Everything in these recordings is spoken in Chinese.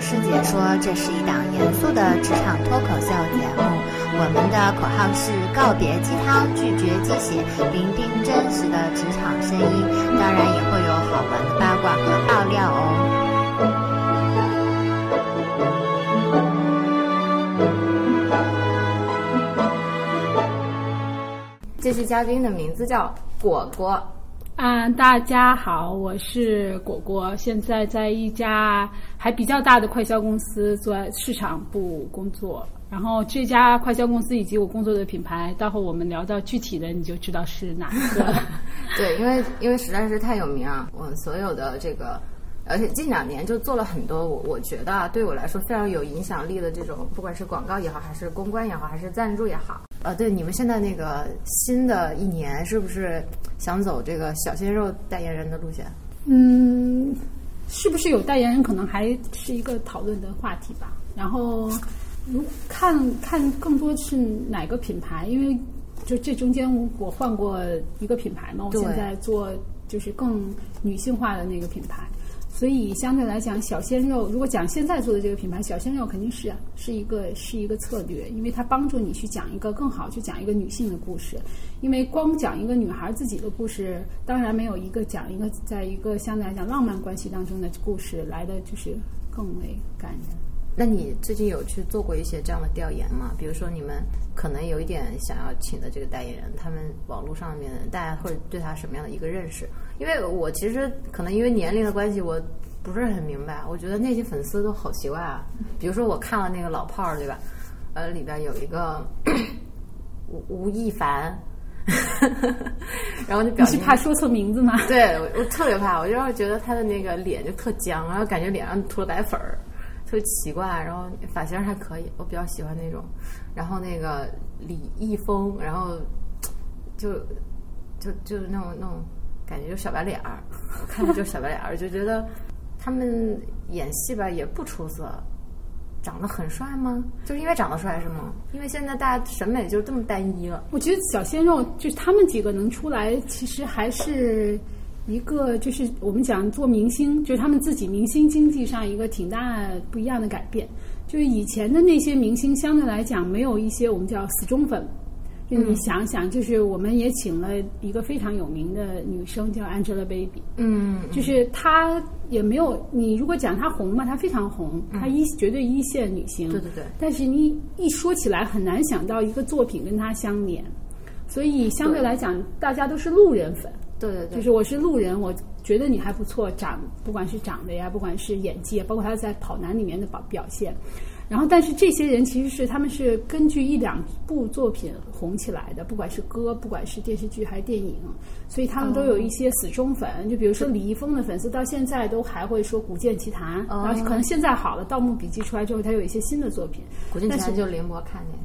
师姐说，这是一档严肃的职场脱口秀节目。我们的口号是告别鸡汤，拒绝鸡血，聆听真实的职场声音。当然也会有好玩的八卦和爆料哦。这期嘉宾的名字叫果果。啊，大家好，我是果果，现在在一家还比较大的快销公司做市场部工作。然后这家快销公司以及我工作的品牌，待会儿我们聊到具体的，你就知道是哪一个。对，因为因为实在是太有名啊，我所有的这个，而且近两年就做了很多我我觉得啊，对我来说非常有影响力的这种，不管是广告也好，还是公关也好，还是赞助也好。呃，对，你们现在那个新的一年是不是想走这个小鲜肉代言人的路线？嗯，是不是有代言人，可能还是一个讨论的话题吧。然后，如看看更多是哪个品牌，因为就这中间我换过一个品牌嘛，我现在做就是更女性化的那个品牌。所以相对来讲，小鲜肉如果讲现在做的这个品牌，小鲜肉肯定是，是一个是一个策略，因为它帮助你去讲一个更好，去讲一个女性的故事。因为光讲一个女孩自己的故事，当然没有一个讲一个在一个相对来讲浪漫关系当中的故事来的就是更为感人。那你最近有去做过一些这样的调研吗？比如说你们可能有一点想要请的这个代言人，他们网络上面大家会对他什么样的一个认识？因为我其实可能因为年龄的关系，我不是很明白。我觉得那些粉丝都好奇怪啊。比如说我看了那个老炮儿，对吧？呃，里边有一个 吴吴亦凡，然后就表你是情怕说错名字吗？对我我特别怕，我就是觉得他的那个脸就特僵，然后感觉脸上涂了白粉儿，特奇怪。然后发型还可以，我比较喜欢那种。然后那个李易峰，然后就就就那种那种感觉就小白脸儿，看着就小白脸儿，就觉得他们演戏吧也不出色。长得很帅吗？就是因为长得帅是吗？因为现在大家审美就这么单一了。我觉得小鲜肉就是他们几个能出来，其实还是一个就是我们讲做明星，就是他们自己明星经济上一个挺大不一样的改变。就是以前的那些明星，相对来讲没有一些我们叫死忠粉。就你想想，就是我们也请了一个非常有名的女生叫 Angelababy，嗯，就是她也没有你如果讲她红嘛，她非常红，她一绝对一线女星。对对对。但是你一说起来，很难想到一个作品跟她相连，所以相对来讲，大家都是路人粉。对对对，就是我是路人，我觉得你还不错，长不管是长得呀，不管是演技，包括他在跑男里面的表表现。然后，但是这些人其实是他们是根据一两部作品红起来的，不管是歌，不管是电视剧还是电影，所以他们都有一些死忠粉。就比如说李易峰的粉丝，到现在都还会说《古剑奇谭》哦然后可能现在好了，《盗墓笔记》出来之后，他有一些新的作品。古剑奇谭就联播看那。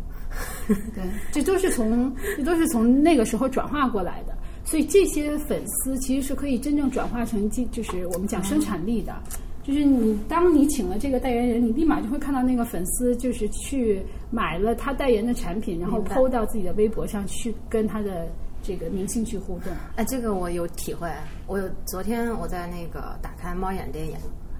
对，这都是从这都是从那个时候转化过来的，所以这些粉丝其实是可以真正转化成经，就是我们讲生产力的。就是你，当你请了这个代言人，你立马就会看到那个粉丝，就是去买了他代言的产品，然后 PO 到自己的微博上去跟他的这个明星去互动。哎，这个我有体会。我有昨天我在那个打开猫眼电影，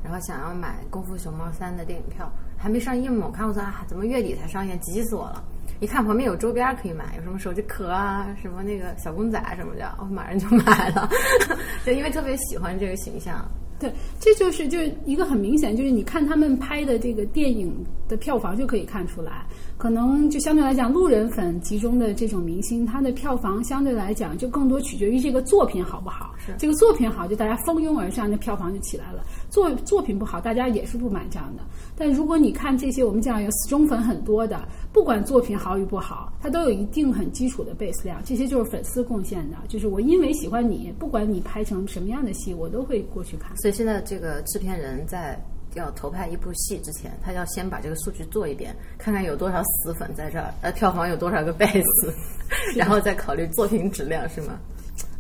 然后想要买《功夫熊猫三》的电影票，还没上映嘛。我看我说啊，怎么月底才上映？急死我了！一看旁边有周边可以买，有什么手机壳啊，什么那个小公仔什么的，我马上就买了，就因为特别喜欢这个形象。对，这就是就是一个很明显，就是你看他们拍的这个电影的票房就可以看出来，可能就相对来讲，路人粉集中的这种明星，他的票房相对来讲就更多取决于这个作品好不好。是这个作品好，就大家蜂拥而上，那票房就起来了。作作品不好，大家也是不买账的。但如果你看这些我们讲有死忠粉很多的，不管作品好与不好，它都有一定很基础的 base 量，这些就是粉丝贡献的。就是我因为喜欢你，不管你拍成什么样的戏，我都会过去看。所以现在这个制片人在要投拍一部戏之前，他要先把这个数据做一遍，看看有多少死粉在这儿，呃，票房有多少个 base，然后再考虑作品质量，是吗？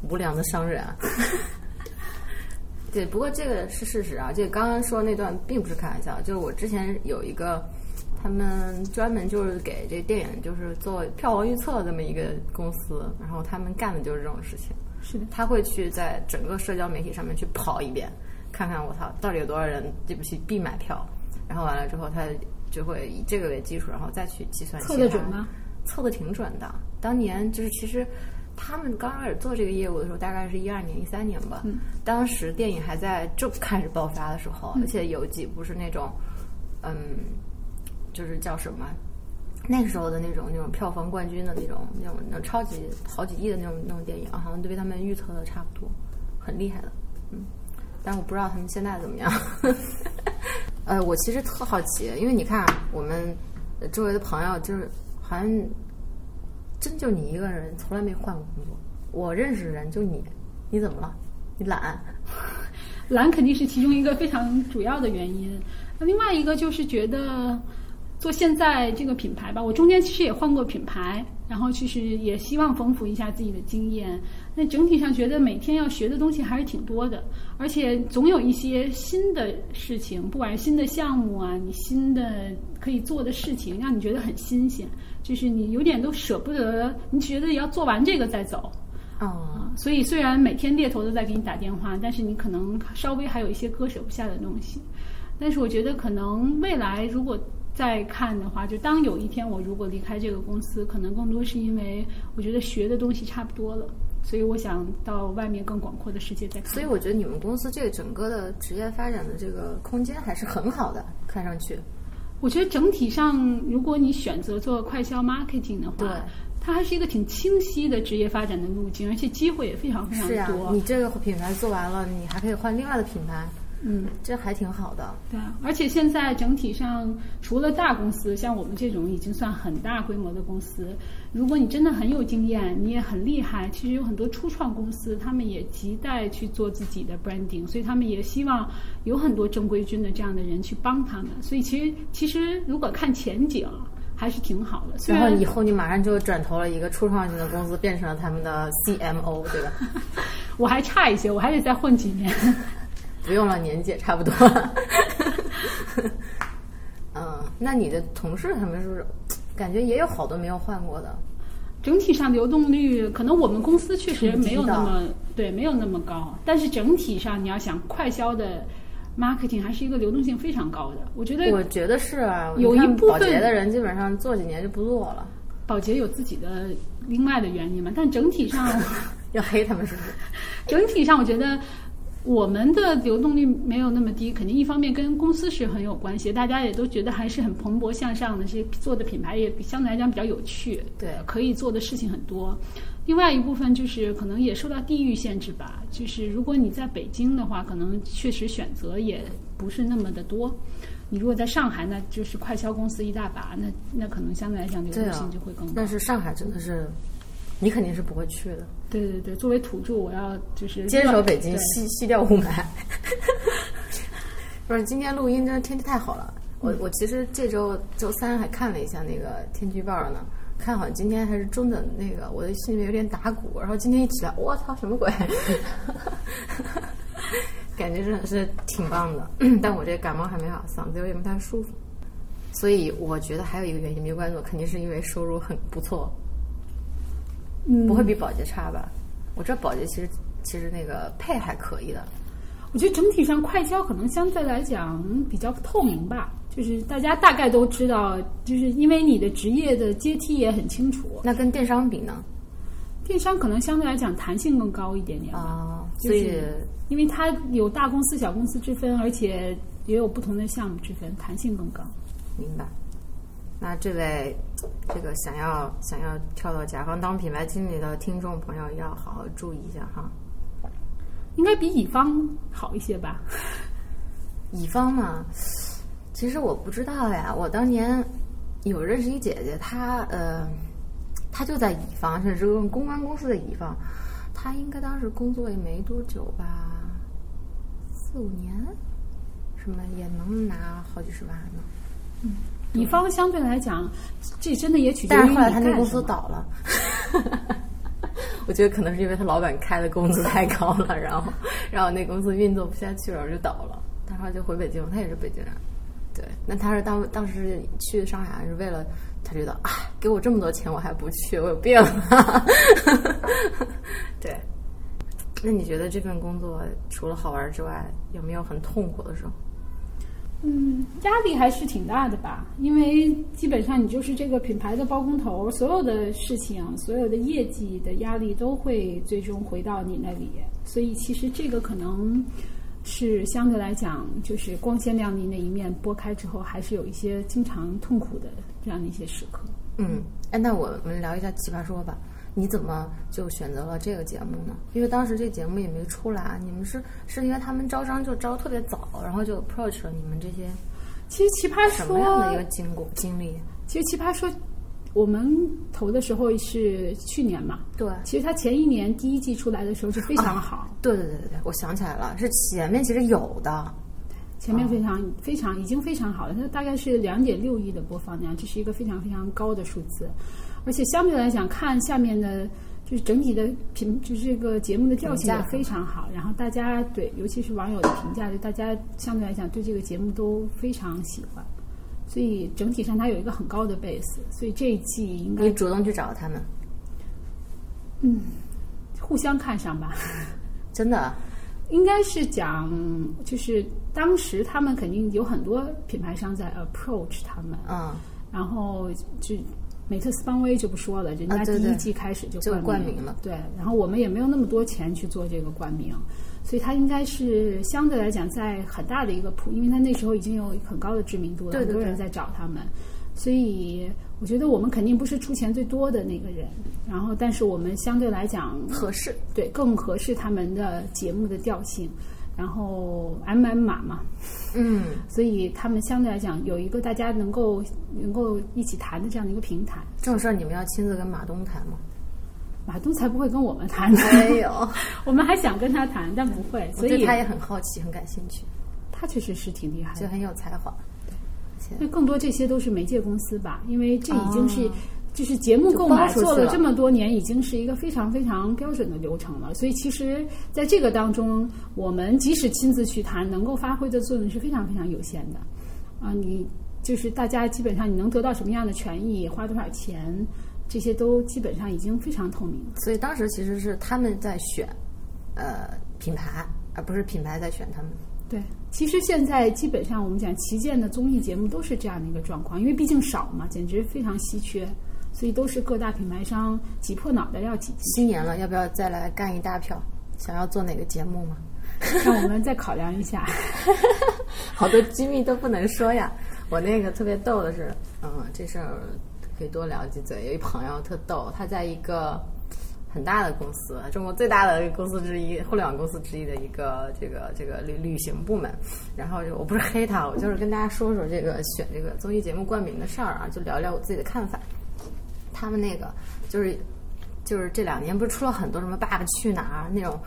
无良的商人啊！对，不过这个是事实啊。这个刚刚说那段并不是开玩笑，就是我之前有一个，他们专门就是给这电影就是做票房预测这么一个公司，然后他们干的就是这种事情。是的，他会去在整个社交媒体上面去跑一遍，看看我操到底有多少人这部戏必买票，然后完了之后，他就会以这个为基础，然后再去计算测得准吗？测的挺准的。当年就是其实他们刚开始做这个业务的时候，大概是一二年、一三年吧。嗯当时电影还在正开始爆发的时候，而且有几部是那种，嗯，就是叫什么？那时候的那种那种票房冠军的那种那种那超级好几亿的那种那种电影，好像都被他们预测的差不多，很厉害的，嗯。但我不知道他们现在怎么样。呃，我其实特好奇，因为你看我们周围的朋友，就是好像真就你一个人，从来没换过工作。我认识的人就你，你怎么了？你懒？懒肯定是其中一个非常主要的原因。那另外一个就是觉得做现在这个品牌吧，我中间其实也换过品牌，然后其实也希望丰富一下自己的经验。那整体上觉得每天要学的东西还是挺多的，而且总有一些新的事情，不管是新的项目啊，你新的可以做的事情，让你觉得很新鲜，就是你有点都舍不得，你觉得要做完这个再走。哦，啊，所以虽然每天猎头都在给你打电话，但是你可能稍微还有一些割舍不下的东西。但是我觉得可能未来如果再看的话，就当有一天我如果离开这个公司，可能更多是因为我觉得学的东西差不多了，所以我想到外面更广阔的世界再看。所以我觉得你们公司这个整个的职业发展的这个空间还是很好的，看上去。我觉得整体上，如果你选择做快销 marketing 的话，对它还是一个挺清晰的职业发展的路径，而且机会也非常非常是啊多。，你这个品牌做完了，你还可以换另外的品牌，嗯。这还挺好的。对啊，而且现在整体上，除了大公司，像我们这种已经算很大规模的公司，如果你真的很有经验，你也很厉害，其实有很多初创公司，他们也亟待去做自己的 branding，所以他们也希望有很多正规军的这样的人去帮他们。所以其实其实如果看前景，还是挺好的。然后以后你马上就转投了一个初创型的公司，变成了他们的 CMO，对吧？我还差一些，我还得再混几年。不用了，年纪也差不多。嗯，那你的同事他们是不是感觉也有好多没有换过的？整体上流动率，可能我们公司确实没有那么对，没有那么高。但是整体上，你要想快销的 marketing 还是一个流动性非常高的。我觉得我觉得是啊，有一部分保洁的人基本上做几年就不做了，保洁有自己的另外的原因嘛，但整体上，要黑他们是不是？整体上我觉得我们的流动率没有那么低，肯定一方面跟公司是很有关系，大家也都觉得还是很蓬勃向上的，这做的品牌也比相对来讲比较有趣，对可以做的事情很多。另外一部分就是可能也受到地域限制吧，就是如果你在北京的话，可能确实选择也不是那么的多。你如果在上海，那就是快销公司一大把，那那可能相对来讲流动性就会更高。但是上海真的是，你肯定是不会去的。对对对，作为土著，我要就是坚守北京，吸吸掉雾霾。不是，今天录音真的天气太好了。我我其实这周周三还看了一下那个天气预报呢，看好像今天还是中等那个，我的心里面有点打鼓。然后今天一起来，我操，什么鬼？感觉真的是挺棒的，但我这感冒还没好，嗓子有点不太舒服。所以我觉得还有一个原因没有关注，肯定是因为收入很不错，嗯不会比保洁差吧？我知道保洁其实其实那个配还可以的，我觉得整体上快销可能相对来讲比较透明吧，就是大家大概都知道，就是因为你的职业的阶梯也很清楚，那跟电商比呢？电商可能相对来讲弹性更高一点点吧，啊，所以就是因为它有大公司、小公司之分，而且也有不同的项目之分，弹性更高。明白。那这位这个想要想要跳到甲方当品牌经理的听众朋友，要好好注意一下哈。应该比乙方好一些吧？乙方嘛，其实我不知道呀。我当年有认识一姐姐，她呃，她就在乙方，是这个公关公司的乙方。她应该当时工作也没多久吧，四五年，什么也能拿好几十万呢。乙方相对来讲，这真的也取决于但是后来他那公司倒了，我觉得可能是因为他老板开的工资太高了，然后然后那公司运作不下去了，就倒了。他后来就回北京，他也是北京人。对，那他是当当时去上海是为了他觉得啊，给我这么多钱我还不去，我有病。对，那你觉得这份工作除了好玩之外，有没有很痛苦的时候？嗯，压力还是挺大的吧，因为基本上你就是这个品牌的包工头，所有的事情、所有的业绩的压力都会最终回到你那里，所以其实这个可能是相对来讲，就是光鲜亮丽那一面拨开之后，还是有一些经常痛苦的这样的一些时刻。嗯，哎，那我们聊一下《奇葩说》吧。你怎么就选择了这个节目呢？因为当时这节目也没出来，你们是是因为他们招商就招特别早，然后就 approach 了你们这些。其实奇葩说什么样的一个经过经历？其实奇葩说，我们投的时候是去年嘛。对。其实它前一年第一季出来的时候就非常好。对对对对对，我想起来了，是前面其实有的。前面非常非常已经非常好了，它大概是两点六亿的播放量，这是一个非常非常高的数字。而且相对来讲，看下面的，就是整体的评，就是这个节目的调性也非常好。然后大家对，尤其是网友的评价，就大家相对来讲对这个节目都非常喜欢。所以整体上它有一个很高的 base。所以这一季应该你主动去找他们，嗯，互相看上吧。真的，应该是讲，就是当时他们肯定有很多品牌商在 approach 他们，嗯，然后就。美特斯邦威就不说了，人家第一季开始就冠名了。对，然后我们也没有那么多钱去做这个冠名，所以它应该是相对来讲在很大的一个铺，因为它那时候已经有很高的知名度了，很多人在找他们，所以我觉得我们肯定不是出钱最多的那个人，然后但是我们相对来讲合适，对，更合适他们的节目的调性。然后 M M 码嘛，嗯，所以他们相对来讲有一个大家能够能够一起谈的这样的一个平台。这种事儿你们要亲自跟马东谈吗？马东才不会跟我们谈呢。没有，我们还想跟他谈，但不会。所以他也很好奇，很感兴趣。他确实是挺厉害，就很有才华。对，那更多这些都是媒介公司吧，因为这已经是。就是节目购买做了这么多年，已经是一个非常非常标准的流程了。所以其实在这个当中，我们即使亲自去谈，能够发挥的作用是非常非常有限的。啊，你就是大家基本上你能得到什么样的权益，花多少钱，这些都基本上已经非常透明。所以当时其实是他们在选呃品牌，而不是品牌在选他们。对，其实现在基本上我们讲旗舰的综艺节目都是这样的一个状况，因为毕竟少嘛，简直非常稀缺。所以都是各大品牌商挤破脑袋要挤。新年了，要不要再来干一大票？想要做哪个节目吗？让我们再考量一下。好多机密都不能说呀。我那个特别逗的是，嗯，这事儿可以多聊几嘴。有一朋友特逗，他在一个很大的公司，中国最大的公司之一，互联网公司之一的一个这个这个旅旅行部门。然后就我不是黑他，我就是跟大家说说这个选这个综艺节目冠名的事儿啊，就聊聊我自己的看法。他们那个就是，就是这两年不是出了很多什么《爸爸去哪儿》那种，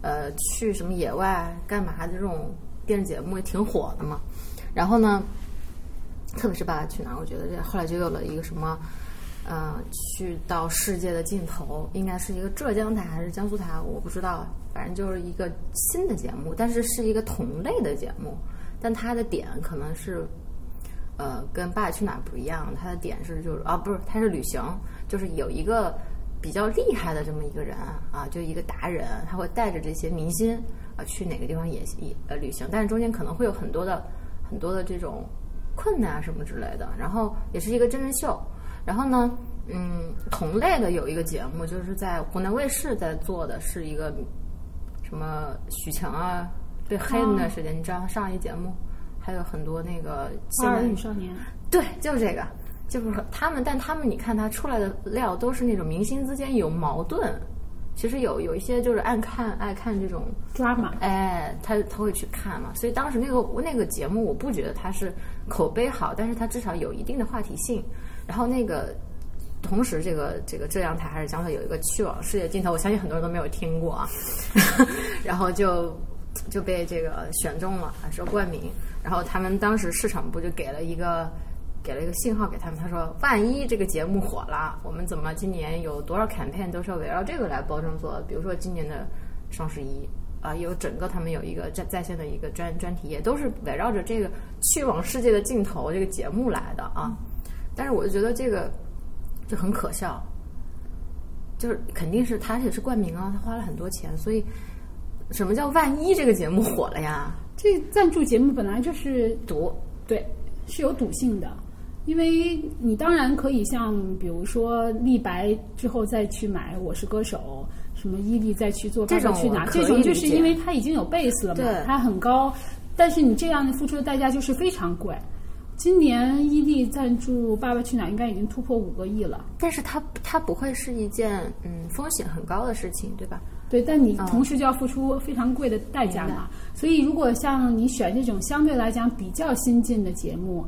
呃，去什么野外干嘛的这种电视节目也挺火的嘛。然后呢，特别是《爸爸去哪儿》，我觉得这后来就有了一个什么，呃，去到世界的尽头，应该是一个浙江台还是江苏台，我不知道，反正就是一个新的节目，但是是一个同类的节目，但它的点可能是。呃，跟《爸爸去哪儿》不一样，它的点是就是啊，不是，它是旅行，就是有一个比较厉害的这么一个人啊，就一个达人，他会带着这些明星啊去哪个地方也也呃旅行，但是中间可能会有很多的很多的这种困难啊什么之类的，然后也是一个真人秀，然后呢，嗯，同类的有一个节目就是在湖南卫视在做的是一个什么？许晴啊被黑的那段时间，你知道上一节目。还有很多那个花儿与少年，对，就是这个，就是他们，但他们你看他出来的料都是那种明星之间有矛盾，其实有有一些就是爱看爱看这种抓马，哎，他他会去看嘛，所以当时那个那个节目我不觉得它是口碑好，但是它至少有一定的话题性。然后那个同时，这个这个浙江台还是江台有一个去往世界尽头，我相信很多人都没有听过啊，然后就就被这个选中了，说冠名。然后他们当时市场部就给了一个，给了一个信号给他们，他说：“万一这个节目火了，我们怎么今年有多少 campaign 都是要围绕这个来包装做？比如说今年的双十一啊，有整个他们有一个在在线的一个专专题，也都是围绕着这个去往世界的尽头这个节目来的啊。但是我就觉得这个就很可笑，就是肯定是他也是冠名啊，他花了很多钱，所以什么叫万一这个节目火了呀？”这赞助节目本来就是赌，对，是有赌性的，因为你当然可以像比如说立白之后再去买《我是歌手》，什么伊利再去做《这种爸爸去哪这种就是因为它已经有 base 了嘛对，它很高，但是你这样付出的代价就是非常贵。今年伊利赞助《爸爸去哪儿》应该已经突破五个亿了。但是它它不会是一件嗯风险很高的事情，对吧？对，但你嗯同时就要付出非常贵的代价嘛。所以，如果像你选这种相对来讲比较新进的节目，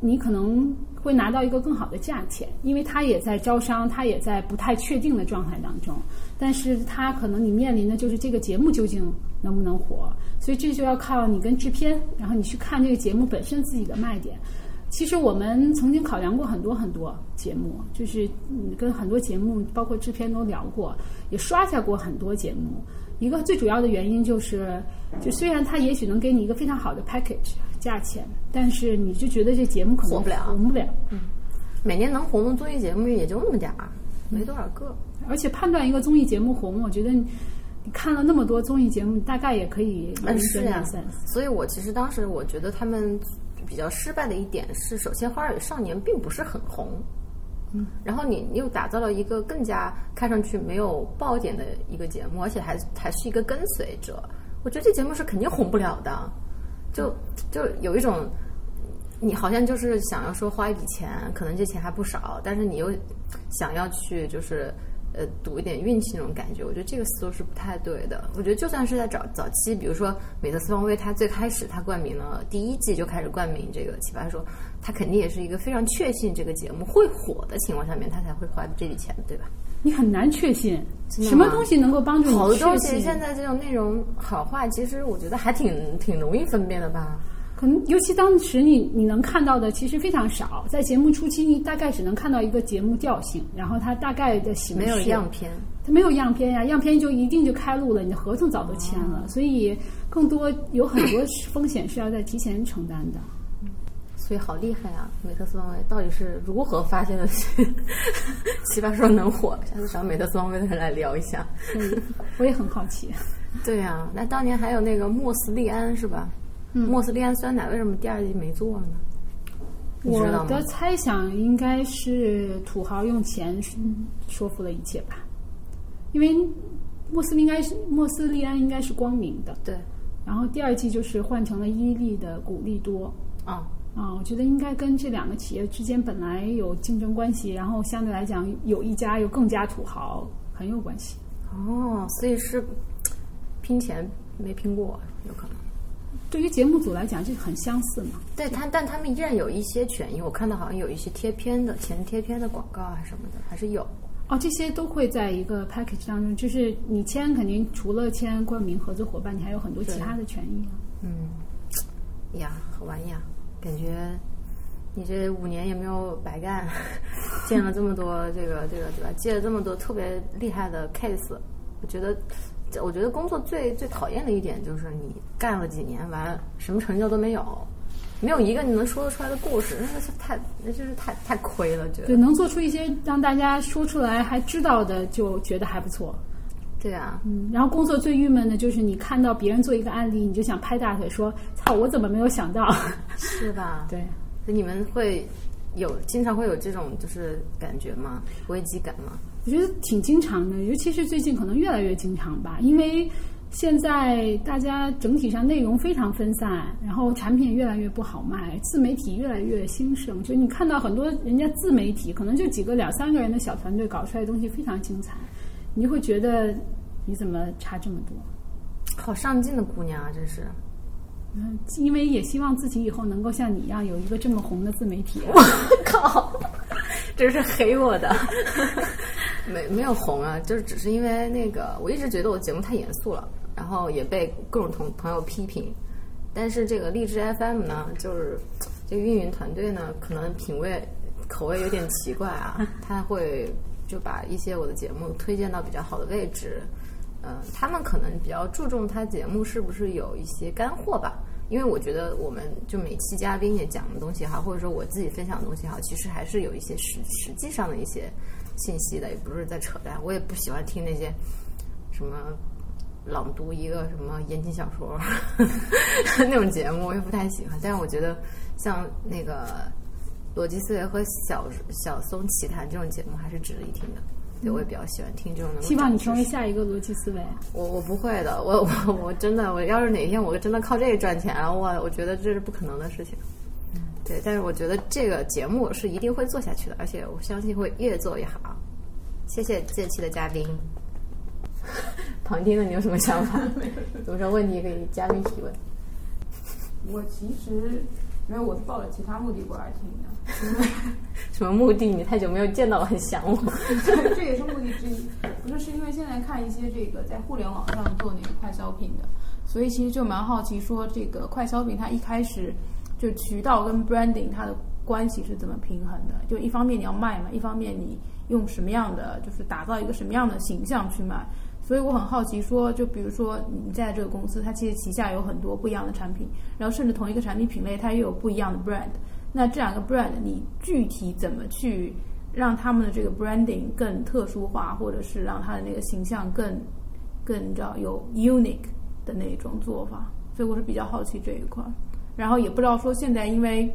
你可能会拿到一个更好的价钱，因为它也在招商，它也在不太确定的状态当中。但是它可能你面临的就是这个节目究竟能不能火，所以这就要靠你跟制片，然后你去看这个节目本身自己的卖点。其实我们曾经考量过很多很多节目，就是嗯跟很多节目，包括制片都聊过，也刷下过很多节目。一个最主要的原因就是，就虽然它也许能给你一个非常好的 package 价钱，但是你就觉得这节目可能红不了红不了。嗯每年能红的综艺节目也就那么点儿，没多少个。而且判断一个综艺节目红，我觉得你你看了那么多综艺节目，大概也可以有嗯，一是呀点点 sense。所以我其实当时我觉得他们比较失败的一点是，首先《花儿与少年》并不是很红，嗯，然后你你又打造了一个更加看上去没有爆点的一个节目，而且还还是一个跟随者，我觉得这节目是肯定红不了的，就就有一种。你好像就是想要说花一笔钱，可能这钱还不少，但是你又想要去就是呃赌一点运气那种感觉，我觉得这个思路是不太对的。我觉得就算是在早早期，比如说美特斯邦威，它最开始它冠名了第一季就开始冠名这个《奇葩说》，它肯定也是一个非常确信这个节目会火的情况下面，它才会花这笔钱，对吧？你很难确信什么东西能够帮助你好多东。西现在这种内容好坏，其实我觉得还挺挺容易分辨的吧。可能尤其当时你你能看到的其实非常少，在节目初期你大概只能看到一个节目调性，然后它大概的形式没有样片，它没有样片呀，样片就一定就开录了，你的合同早都签了，所以更多有很多风险是要在提前承担的。所以好厉害啊！美特斯邦威到底是如何发现的 奇葩说能火？下次找美特斯邦威的人来聊一下。嗯我也很好奇。对呀、那当年还有那个莫斯利安是吧？嗯莫斯利安酸奶为什么第二季没做呢？我的？猜想应该是土豪用钱说服了一切吧，因为莫斯利应该是莫斯利安应该是光明的，对，然后第二季就是换成了伊利的古利多。啊、啊，我觉得应该跟这两个企业之间本来有竞争关系，然后相对来讲有一家又更加土豪，很有关系。哦，所以是拼钱没拼过，有可能。对于节目组来讲，这很相似嘛。对他，但他们依然有一些权益。我看到好像有一些贴片的前贴片的广告啊什么的，还是有。哦，这些都会在一个 package 当中，就是你签肯定除了签冠名合作伙伴，你还有很多其他的权益啊。嗯，呀，好玩呀！感觉你这五年也没有白干，见了这么多这个这个对吧？接了这么多特别厉害的 case，我觉得，我觉得工作最最讨厌的一点就是你干了几年，完了什么成就都没有，没有一个你能说得出来的故事，那个是太那就是太太亏了，觉得对，能做出一些让大家说出来还知道的，就觉得还不错。对啊，嗯，然后工作最郁闷的就是你看到别人做一个案例，你就想拍大腿说：“操，我怎么没有想到 是吧？？”对，所以你们会有经常会有这种就是感觉吗？危机感吗？我觉得挺经常的，尤其是最近可能越来越经常吧，因为现在大家整体上内容非常分散，然后产品也越来越不好卖，自媒体越来越兴盛。就你看到很多人家自媒体，可能就几个两三个人的小团队搞出来的东西非常精彩，你就会觉得你怎么差这么多？好上进的姑娘啊，真是。嗯，因为也希望自己以后能够像你一样有一个这么红的自媒体、啊。靠，这是黑我的，没没有红啊，就是只是因为那个，我一直觉得我节目太严肃了，然后也被各种同朋友批评。但是这个荔枝 FM 呢，就是这个运营团队呢，可能品味口味有点奇怪啊，他会就把一些我的节目推荐到比较好的位置。嗯、他们可能比较注重他节目是不是有一些干货吧，因为我觉得我们就每期嘉宾也讲的东西哈，或者说我自己分享的东西哈，其实还是有一些实实际上的一些信息的，也不是在扯淡。我也不喜欢听那些什么朗读一个什么言情小说 那种节目，我也不太喜欢。但是我觉得像那个逻辑思维和小小松奇谈这种节目还是值得一听的。对，我也比较喜欢听这种希望你成为下一个逻辑思维。我我不会的，我我我真的，我要是哪天我真的靠这个赚钱了，我我觉得这是不可能的事情。对，但是我觉得这个节目是一定会做下去的，而且我相信会越做越好。谢谢这期的嘉宾。旁听的你有什么想法？有什么问题可以嘉宾提问。我其实没有我是抱着其他目的过来听的，什么目的？你太久没有见到我，很想我。这也是目的之一。不是，是因为现在看一些这个在互联网上做那个快消品的，所以其实就蛮好奇，说这个快消品它一开始就渠道跟 branding 它的关系是怎么平衡的？就一方面你要卖嘛，一方面你用什么样的就是打造一个什么样的形象去卖。所以我很好奇说，就比如说你在这个公司，它其实旗下有很多不一样的产品，然后甚至同一个产品品类，它又有不一样的 brand。那这两个 brand，你具体怎么去让他们的这个 branding 更特殊化，或者是让它的那个形象更更你知道有 unique 的那种做法？所以我是比较好奇这一块，然后也不知道说现在因为。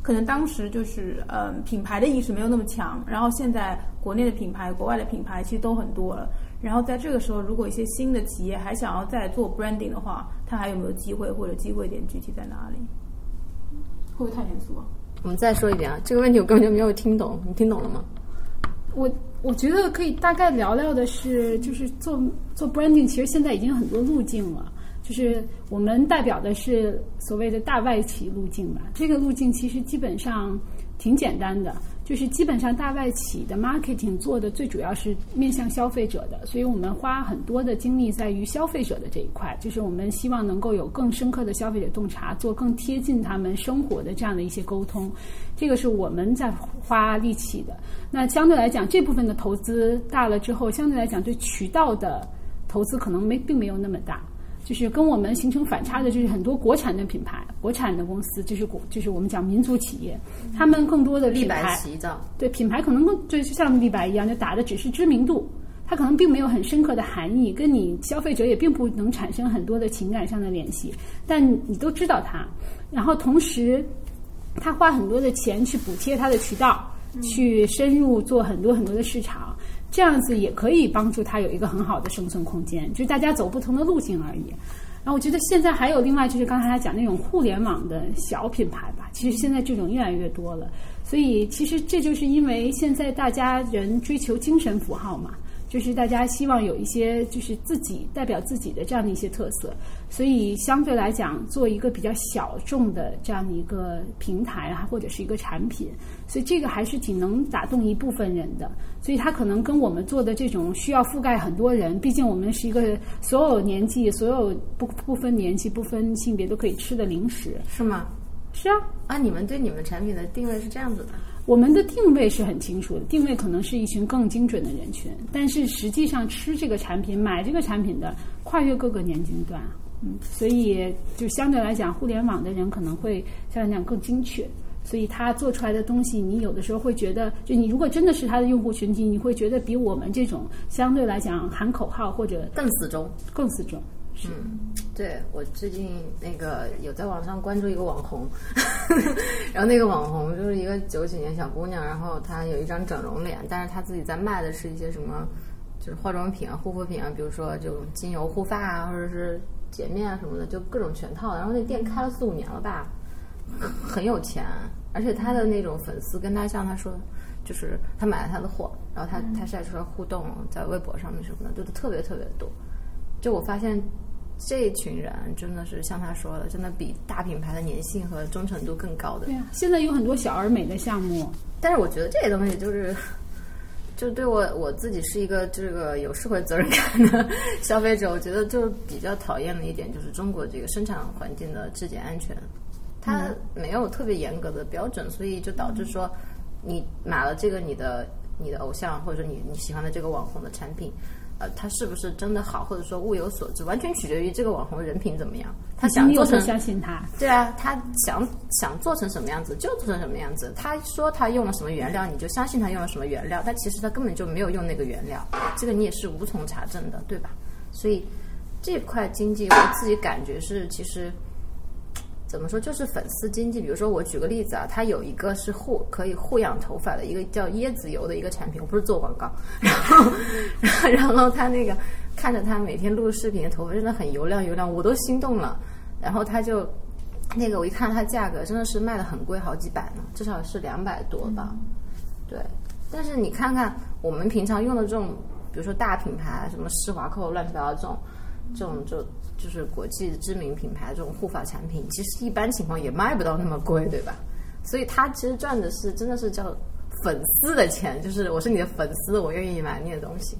可能当时就是呃品牌的意识没有那么强，然后现在国内的品牌、国外的品牌其实都很多了。然后在这个时候，如果一些新的企业还想要再做 branding 的话，它还有没有机会，或者机会点具体在哪里？会不会太严肃啊？我们再说一遍啊，这个问题我根本就没有听懂，你听懂了吗？我我觉得可以大概聊聊的是，就是做做 branding，其实现在已经有很多路径了。就是我们代表的是所谓的大外企路径吧。这个路径其实基本上挺简单的，就是基本上大外企的 marketing 做的最主要是面向消费者的，所以我们花很多的精力在于消费者的这一块，就是我们希望能够有更深刻的消费者洞察，做更贴近他们生活的这样的一些沟通，这个是我们在花力气的。那相对来讲，这部分的投资大了之后，相对来讲对渠道的投资可能没并没有那么大。就是跟我们形成反差的，就是很多国产的品牌、国产的公司，就是国，就是我们讲民族企业，他们更多的立白品牌，对品牌可能更就像立白一样，就打的只是知名度，它可能并没有很深刻的含义，跟你消费者也并不能产生很多的情感上的联系，但你都知道它，然后同时，他花很多的钱去补贴他的渠道，去深入做很多很多的市场。这样子也可以帮助他有一个很好的生存空间，就是大家走不同的路径而已。然后我觉得现在还有另外就是刚才他讲那种互联网的小品牌吧，其实现在这种越来越多了。所以其实这就是因为现在大家人追求精神符号嘛，就是大家希望有一些就是自己代表自己的这样的一些特色，所以相对来讲做一个比较小众的这样的一个平台啊，或者是一个产品，所以这个还是挺能打动一部分人的。所以它可能跟我们做的这种需要覆盖很多人，毕竟我们是一个所有年纪、所有不不分年纪、不分性别都可以吃的零食。是吗？是啊，啊，你们对你们产品的定位是这样子的。我们的定位是很清楚的，定位可能是一群更精准的人群，但是实际上吃这个产品、买这个产品的跨越各个年龄段，嗯，所以就相对来讲，互联网的人可能会相对来讲更精确，所以他做出来的东西，你有的时候会觉得，就你如果真的是他的用户群体，你会觉得比我们这种相对来讲喊口号或者更死忠。更死忠。嗯，对我最近那个有在网上关注一个网红，然后那个网红就是一个九几年小姑娘，然后她有一张整容脸，但是她自己在卖的是一些什么，就是化妆品啊、护肤品啊，比如说这种精油护发啊，或者是洁面啊什么的，就各种全套的。然后那店开了四五年了吧，很有钱，而且她的那种粉丝跟她像她说，就是她买了她的货，然后她她晒出来互动，在微博上面什么的，就特别特别多。就我发现。这群人真的是像他说的，真的比大品牌的粘性和忠诚度更高的。对啊，现在有很多小而美的项目，但是我觉得这些东西就是，就对我我自己是一个这个有社会责任感的消费者，我觉得就比较讨厌的一点就是中国这个生产环境的质检安全，它没有特别严格的标准，所以就导致说你买了这个你的你的偶像或者说你你喜欢的这个网红的产品。呃，他是不是真的好，或者说物有所值，完全取决于这个网红人品怎么样。他想做成，相信他。对啊，他想想做成什么样子就做成什么样子。他说他用了什么原料，你就相信他用了什么原料。但其实他根本就没有用那个原料，这个你也是无从查证的，对吧？所以，这块经济我自己感觉是其实。怎么说？就是粉丝经济。比如说，我举个例子啊，它有一个是护可以护养头发的一个叫椰子油的一个产品，我不是做广告。然后，然后他那个看着他每天录视频，头发真的很油亮油亮，我都心动了。然后他就那个我一看它价格真的是卖的很贵，好几百呢，至少是两百多吧。对，但是你看看我们平常用的这种，比如说大品牌，什么施华蔻、乱七八糟这种，这种就。就是国际知名品牌这种护发产品，其实一般情况也卖不到那么贵，对吧？所以他其实赚的是真的是叫粉丝的钱，就是我是你的粉丝，我愿意买你的东西。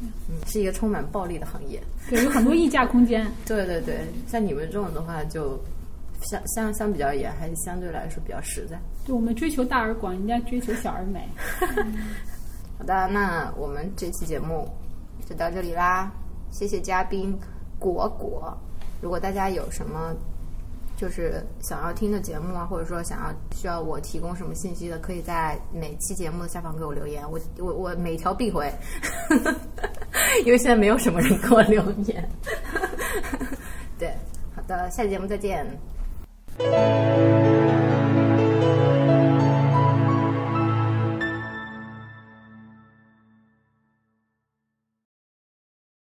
嗯，是一个充满暴利的行业，对，有很多溢价空间。对对对，像你们这种的话，就相相相比较而言，还是相对来说比较实在。对，我们追求大而广，人家追求小而美。好的，那我们这期节目就到这里啦，谢谢嘉宾。果果，如果大家有什么就是想要听的节目啊，或者说想要需要我提供什么信息的，可以在每期节目的下方给我留言，我我我每条必回，因为现在没有什么人给我留言。对，好的，下期节目再见。